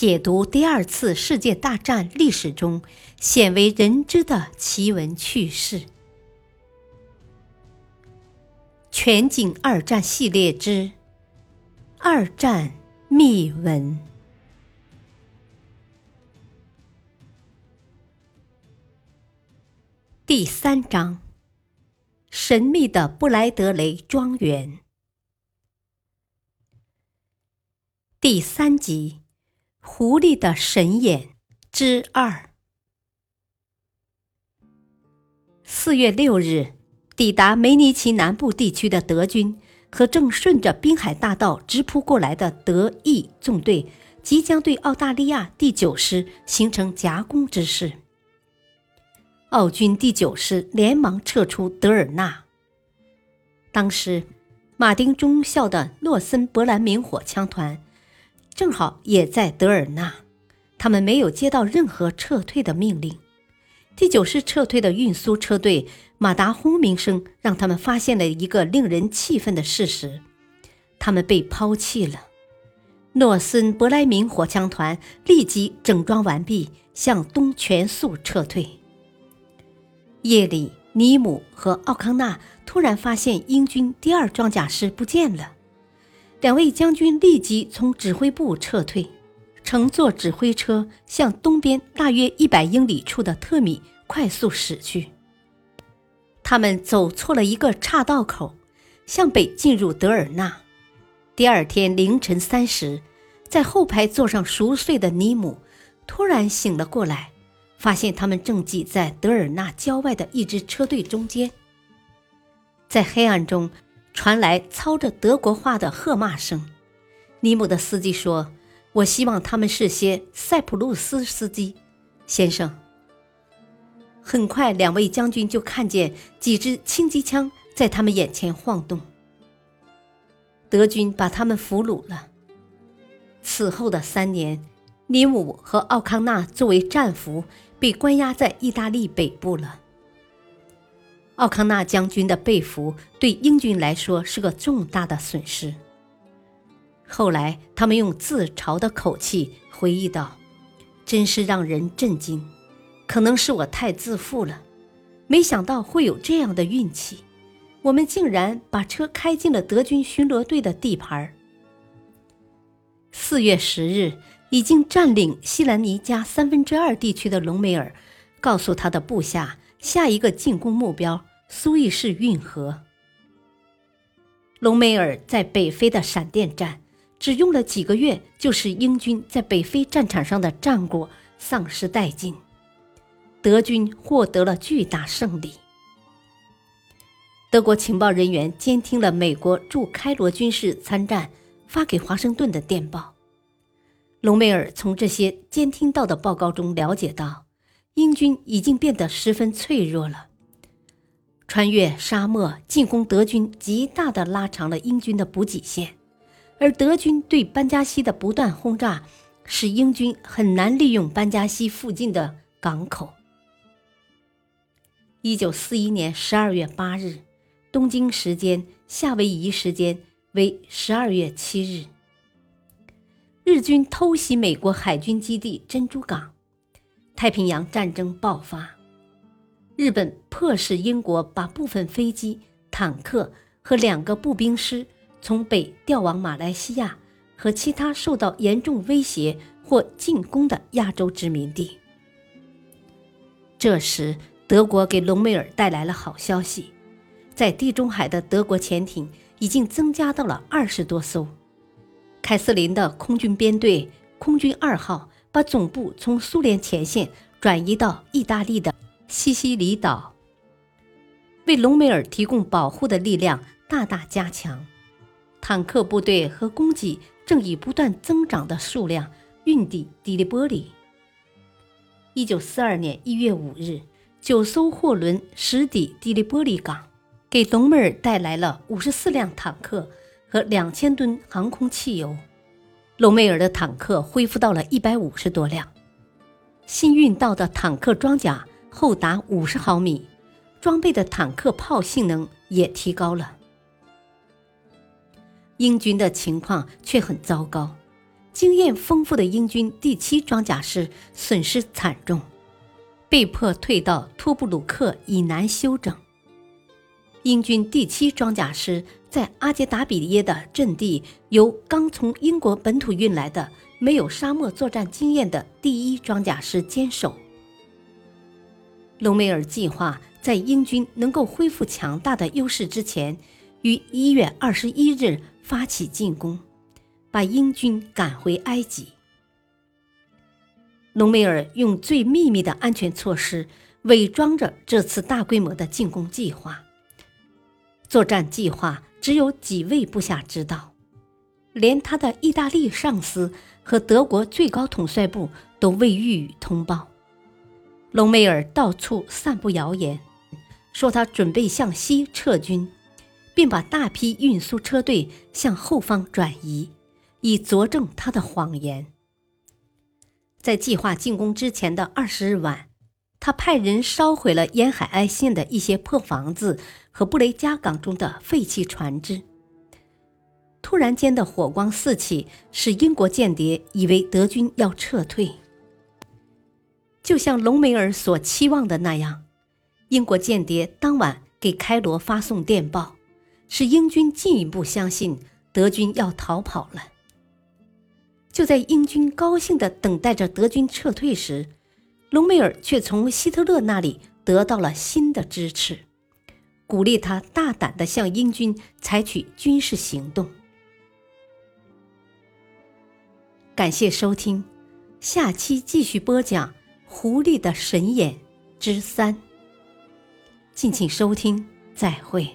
解读第二次世界大战历史中鲜为人知的奇闻趣事。全景二战系列之《二战秘闻》第三章：神秘的布莱德雷庄园。第三集。狐狸的神眼之二。四月六日，抵达梅尼奇南部地区的德军和正顺着滨海大道直扑过来的德意纵队，即将对澳大利亚第九师形成夹攻之势。澳军第九师连忙撤出德尔纳。当时，马丁中校的诺森伯兰明火枪团。正好也在德尔纳，他们没有接到任何撤退的命令。第九师撤退的运输车队马达轰鸣声让他们发现了一个令人气愤的事实：他们被抛弃了。诺森伯莱明火枪团立即整装完毕，向东全速撤退。夜里，尼姆和奥康纳突然发现英军第二装甲师不见了。两位将军立即从指挥部撤退，乘坐指挥车向东边大约一百英里处的特米快速驶去。他们走错了一个岔道口，向北进入德尔纳。第二天凌晨三时，在后排座上熟睡的尼姆突然醒了过来，发现他们正挤在德尔纳郊外的一支车队中间，在黑暗中。传来操着德国话的喝骂声。尼姆的司机说：“我希望他们是些塞浦路斯司机，先生。”很快，两位将军就看见几支轻机枪在他们眼前晃动。德军把他们俘虏了。此后的三年，尼姆和奥康纳作为战俘被关押在意大利北部了。奥康纳将军的被俘对英军来说是个重大的损失。后来，他们用自嘲的口气回忆道：“真是让人震惊，可能是我太自负了，没想到会有这样的运气。我们竟然把车开进了德军巡逻队的地盘。”四月十日，已经占领西兰尼加三分之二地区的隆美尔，告诉他的部下，下一个进攻目标。苏伊士运河，隆美尔在北非的闪电战只用了几个月，就使英军在北非战场上的战果丧失殆尽，德军获得了巨大胜利。德国情报人员监听了美国驻开罗军事参战发给华盛顿的电报，隆美尔从这些监听到的报告中了解到，英军已经变得十分脆弱了。穿越沙漠进攻德军，极大的拉长了英军的补给线，而德军对班加西的不断轰炸，使英军很难利用班加西附近的港口。一九四一年十二月八日，东京时间、夏威夷时间为十二月七日，日军偷袭美国海军基地珍珠港，太平洋战争爆发。日本迫使英国把部分飞机、坦克和两个步兵师从北调往马来西亚和其他受到严重威胁或进攻的亚洲殖民地。这时，德国给隆美尔带来了好消息，在地中海的德国潜艇已经增加到了二十多艘。凯瑟琳的空军编队空军二号把总部从苏联前线转移到意大利的。西西里岛为隆美尔提供保护的力量大大加强，坦克部队和供给正以不断增长的数量运抵迪利波里。一九四二年一月五日，九艘货轮驶抵迪利波里港，给隆美尔带来了五十四辆坦克和两千吨航空汽油。隆美尔的坦克恢复到了一百五十多辆，新运到的坦克装甲。厚达五十毫米，装备的坦克炮性能也提高了。英军的情况却很糟糕，经验丰富的英军第七装甲师损失惨重，被迫退到托布鲁克以南休整。英军第七装甲师在阿杰达比耶的阵地由刚从英国本土运来的没有沙漠作战经验的第一装甲师坚守。隆美尔计划在英军能够恢复强大的优势之前，于一月二十一日发起进攻，把英军赶回埃及。隆美尔用最秘密的安全措施伪装着这次大规模的进攻计划。作战计划只有几位部下知道，连他的意大利上司和德国最高统帅部都未予以通报。隆美尔到处散布谣言，说他准备向西撤军，并把大批运输车队向后方转移，以佐证他的谎言。在计划进攻之前的二十日晚。他派人烧毁了沿海岸线的一些破房子和布雷加港中的废弃船只。突然间的火光四起，使英国间谍以为德军要撤退。就像隆美尔所期望的那样，英国间谍当晚给开罗发送电报，使英军进一步相信德军要逃跑了。就在英军高兴地等待着德军撤退时，隆美尔却从希特勒那里得到了新的支持，鼓励他大胆地向英军采取军事行动。感谢收听，下期继续播讲《狐狸的神眼》之三。敬请收听，再会。